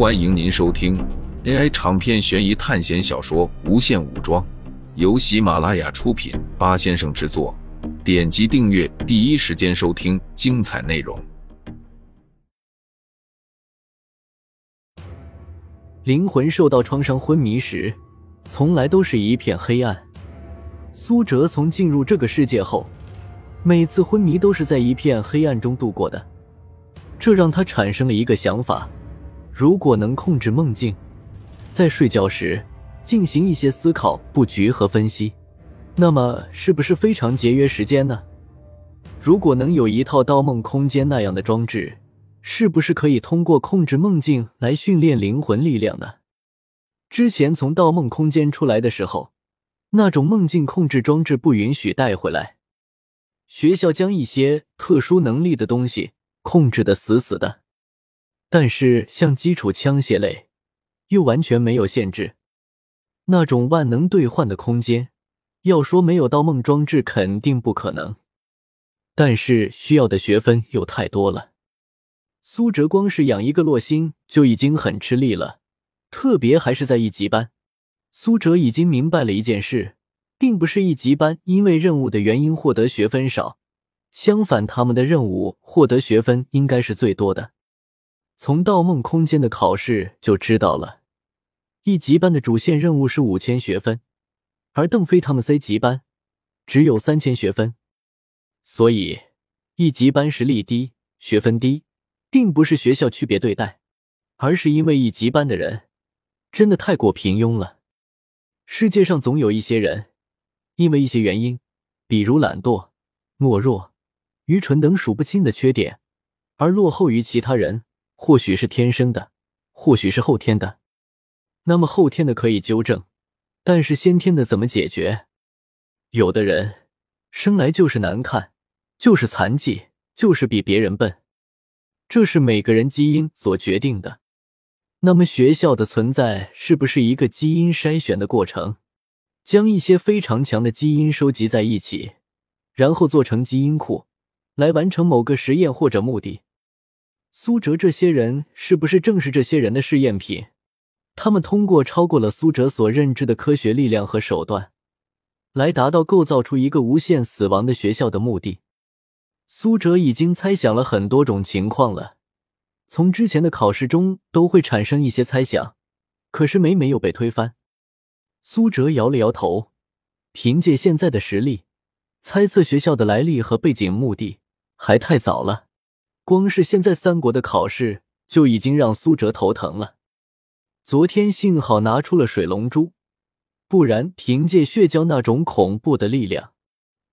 欢迎您收听 AI 长篇悬疑探险小说《无限武装》，由喜马拉雅出品，八先生制作。点击订阅，第一时间收听精彩内容。灵魂受到创伤昏迷时，从来都是一片黑暗。苏哲从进入这个世界后，每次昏迷都是在一片黑暗中度过的，这让他产生了一个想法：如果能控制梦境，在睡觉时进行一些思考、布局和分析，那么是不是非常节约时间呢？如果能有一套盗梦空间那样的装置，是不是可以通过控制梦境来训练灵魂力量呢？之前从盗梦空间出来的时候，那种梦境控制装置不允许带回来。学校将一些特殊能力的东西控制的死死的，但是像基础枪械类又完全没有限制。那种万能兑换的空间，要说没有盗梦装置肯定不可能，但是需要的学分又太多了。苏哲光是养一个洛星就已经很吃力了，特别还是在一级班。苏哲已经明白了一件事。并不是一级班因为任务的原因获得学分少，相反，他们的任务获得学分应该是最多的。从盗梦空间的考试就知道了，一级班的主线任务是五千学分，而邓飞他们 C 级班只有三千学分，所以一级班实力低，学分低，并不是学校区别对待，而是因为一级班的人真的太过平庸了。世界上总有一些人。因为一些原因，比如懒惰、懦弱、愚蠢等数不清的缺点，而落后于其他人，或许是天生的，或许是后天的。那么后天的可以纠正，但是先天的怎么解决？有的人生来就是难看，就是残疾，就是比别人笨，这是每个人基因所决定的。那么学校的存在是不是一个基因筛选的过程？将一些非常强的基因收集在一起，然后做成基因库，来完成某个实验或者目的。苏哲这些人是不是正是这些人的试验品？他们通过超过了苏哲所认知的科学力量和手段，来达到构造出一个无限死亡的学校的目的。苏哲已经猜想了很多种情况了，从之前的考试中都会产生一些猜想，可是每每又被推翻。苏哲摇了摇头，凭借现在的实力，猜测学校的来历和背景目的还太早了。光是现在三国的考试就已经让苏哲头疼了。昨天幸好拿出了水龙珠，不然凭借血胶那种恐怖的力量，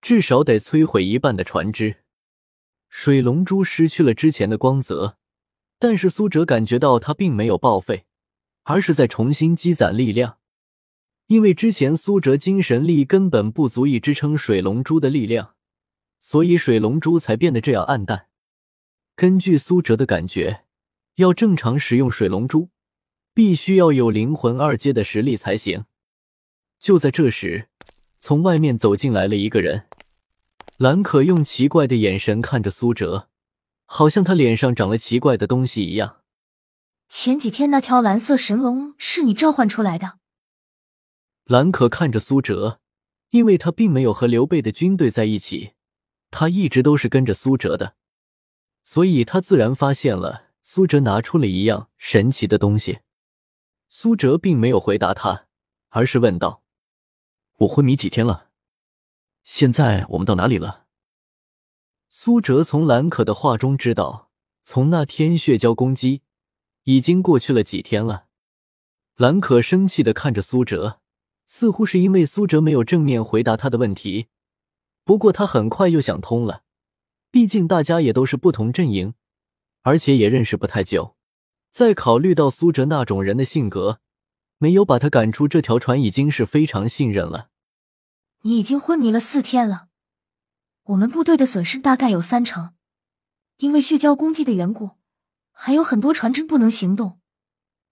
至少得摧毁一半的船只。水龙珠失去了之前的光泽，但是苏哲感觉到它并没有报废，而是在重新积攒力量。因为之前苏哲精神力根本不足以支撑水龙珠的力量，所以水龙珠才变得这样暗淡。根据苏哲的感觉，要正常使用水龙珠，必须要有灵魂二阶的实力才行。就在这时，从外面走进来了一个人，兰可用奇怪的眼神看着苏哲，好像他脸上长了奇怪的东西一样。前几天那条蓝色神龙是你召唤出来的？兰可看着苏哲，因为他并没有和刘备的军队在一起，他一直都是跟着苏哲的，所以他自然发现了苏哲拿出了一样神奇的东西。苏哲并没有回答他，而是问道：“我昏迷几天了？现在我们到哪里了？”苏哲从兰可的话中知道，从那天血交攻击，已经过去了几天了。兰可生气的看着苏哲。似乎是因为苏哲没有正面回答他的问题，不过他很快又想通了，毕竟大家也都是不同阵营，而且也认识不太久。再考虑到苏哲那种人的性格，没有把他赶出这条船已经是非常信任了。你已经昏迷了四天了，我们部队的损失大概有三成，因为血胶攻击的缘故，还有很多船只不能行动。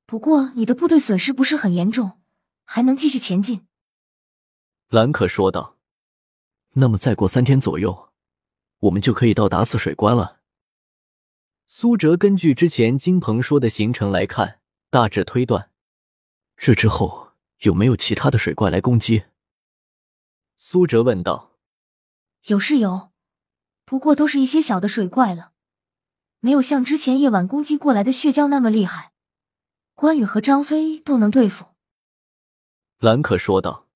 不过你的部队损失不是很严重。还能继续前进，兰可说道。那么再过三天左右，我们就可以到达刺水关了。苏哲根据之前金鹏说的行程来看，大致推断。这之后有没有其他的水怪来攻击？苏哲问道。有是有，不过都是一些小的水怪了，没有像之前夜晚攻击过来的血蛟那么厉害。关羽和张飞都能对付。兰可说道。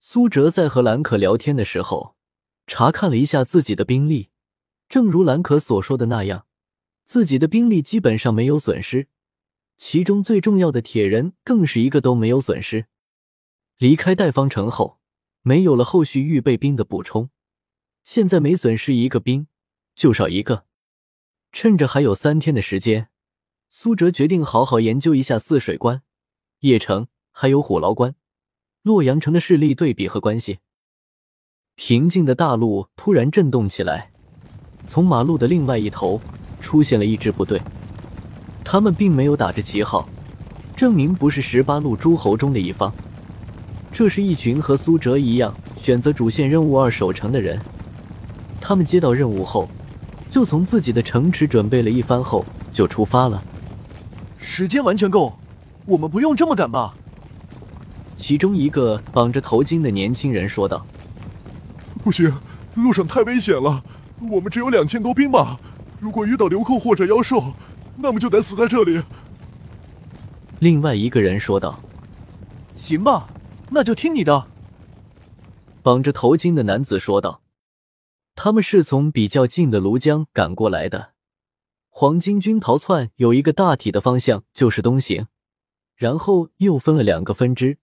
苏哲在和兰可聊天的时候，查看了一下自己的兵力，正如兰可所说的那样，自己的兵力基本上没有损失。其中最重要的铁人更是一个都没有损失。离开代方城后，没有了后续预备兵的补充，现在每损失一个兵就少一个。趁着还有三天的时间，苏哲决定好好研究一下泗水关、邺城还有虎牢关、洛阳城的势力对比和关系。平静的大路突然震动起来，从马路的另外一头出现了一支部队。他们并没有打着旗号，证明不是十八路诸侯中的一方。这是一群和苏哲一样选择主线任务二守城的人。他们接到任务后，就从自己的城池准备了一番后就出发了。时间完全够，我们不用这么赶吧？其中一个绑着头巾的年轻人说道：“不行，路上太危险了，我们只有两千多兵马，如果遇到流寇或者妖兽。”那么就得死在这里。另外一个人说道：“行吧，那就听你的。”绑着头巾的男子说道：“他们是从比较近的庐江赶过来的。黄巾军逃窜有一个大体的方向，就是东行，然后又分了两个分支。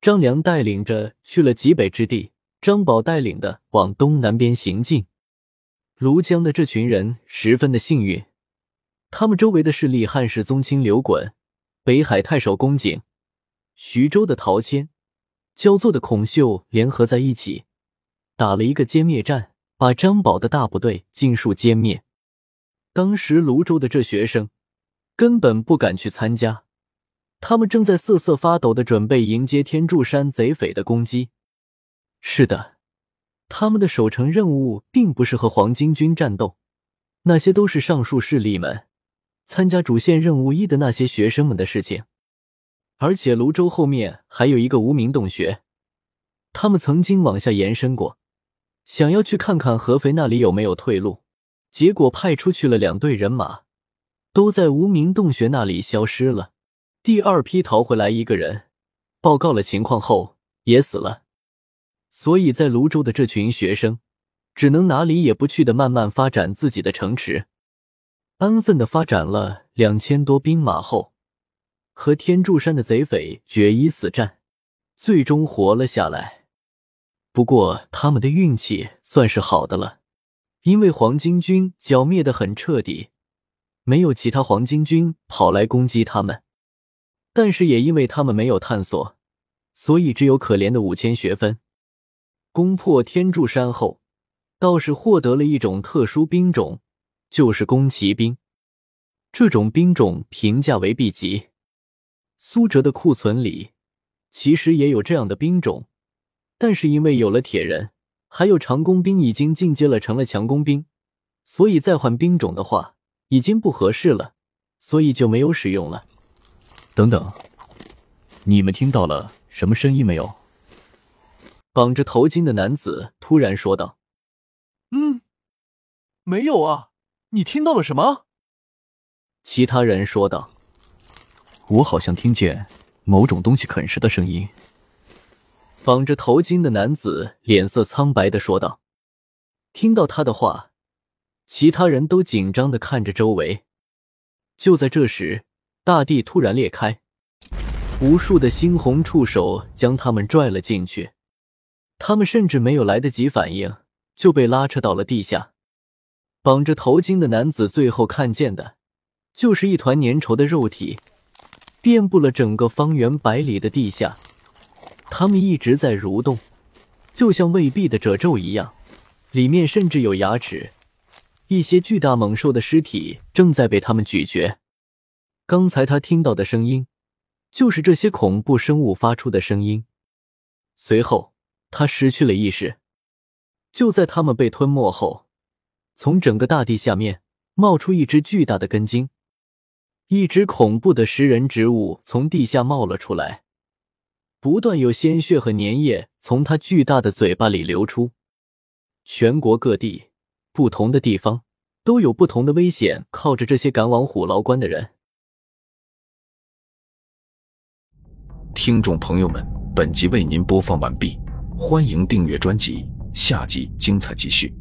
张良带领着去了极北之地，张宝带领的往东南边行进。庐江的这群人十分的幸运。”他们周围的势力，汉室宗亲刘衮、北海太守公瑾、徐州的陶谦、焦作的孔秀联合在一起，打了一个歼灭战，把张宝的大部队尽数歼灭。当时泸州的这学生根本不敢去参加，他们正在瑟瑟发抖的准备迎接天柱山贼匪的攻击。是的，他们的守城任务并不是和黄巾军战斗，那些都是上述势力们。参加主线任务一的那些学生们的事情，而且泸州后面还有一个无名洞穴，他们曾经往下延伸过，想要去看看合肥那里有没有退路，结果派出去了两队人马，都在无名洞穴那里消失了。第二批逃回来一个人，报告了情况后也死了，所以在泸州的这群学生，只能哪里也不去的慢慢发展自己的城池。安分的发展了两千多兵马后，和天柱山的贼匪决一死战，最终活了下来。不过他们的运气算是好的了，因为黄巾军剿灭的很彻底，没有其他黄巾军跑来攻击他们。但是也因为他们没有探索，所以只有可怜的五千学分。攻破天柱山后，倒是获得了一种特殊兵种。就是弓骑兵，这种兵种评价为 B 级。苏哲的库存里其实也有这样的兵种，但是因为有了铁人，还有长弓兵已经进阶了成了强弓兵，所以再换兵种的话已经不合适了，所以就没有使用了。等等，你们听到了什么声音没有？绑着头巾的男子突然说道：“嗯，没有啊。”你听到了什么？其他人说道：“我好像听见某种东西啃食的声音。”绑着头巾的男子脸色苍白的说道：“听到他的话，其他人都紧张的看着周围。就在这时，大地突然裂开，无数的猩红触手将他们拽了进去。他们甚至没有来得及反应，就被拉扯到了地下。”绑着头巾的男子最后看见的，就是一团粘稠的肉体，遍布了整个方圆百里的地下。他们一直在蠕动，就像未闭的褶皱一样，里面甚至有牙齿。一些巨大猛兽的尸体正在被他们咀嚼。刚才他听到的声音，就是这些恐怖生物发出的声音。随后，他失去了意识。就在他们被吞没后。从整个大地下面冒出一只巨大的根茎，一只恐怖的食人植物从地下冒了出来，不断有鲜血和粘液从它巨大的嘴巴里流出。全国各地不同的地方都有不同的危险，靠着这些赶往虎牢关的人。听众朋友们，本集为您播放完毕，欢迎订阅专辑，下集精彩继续。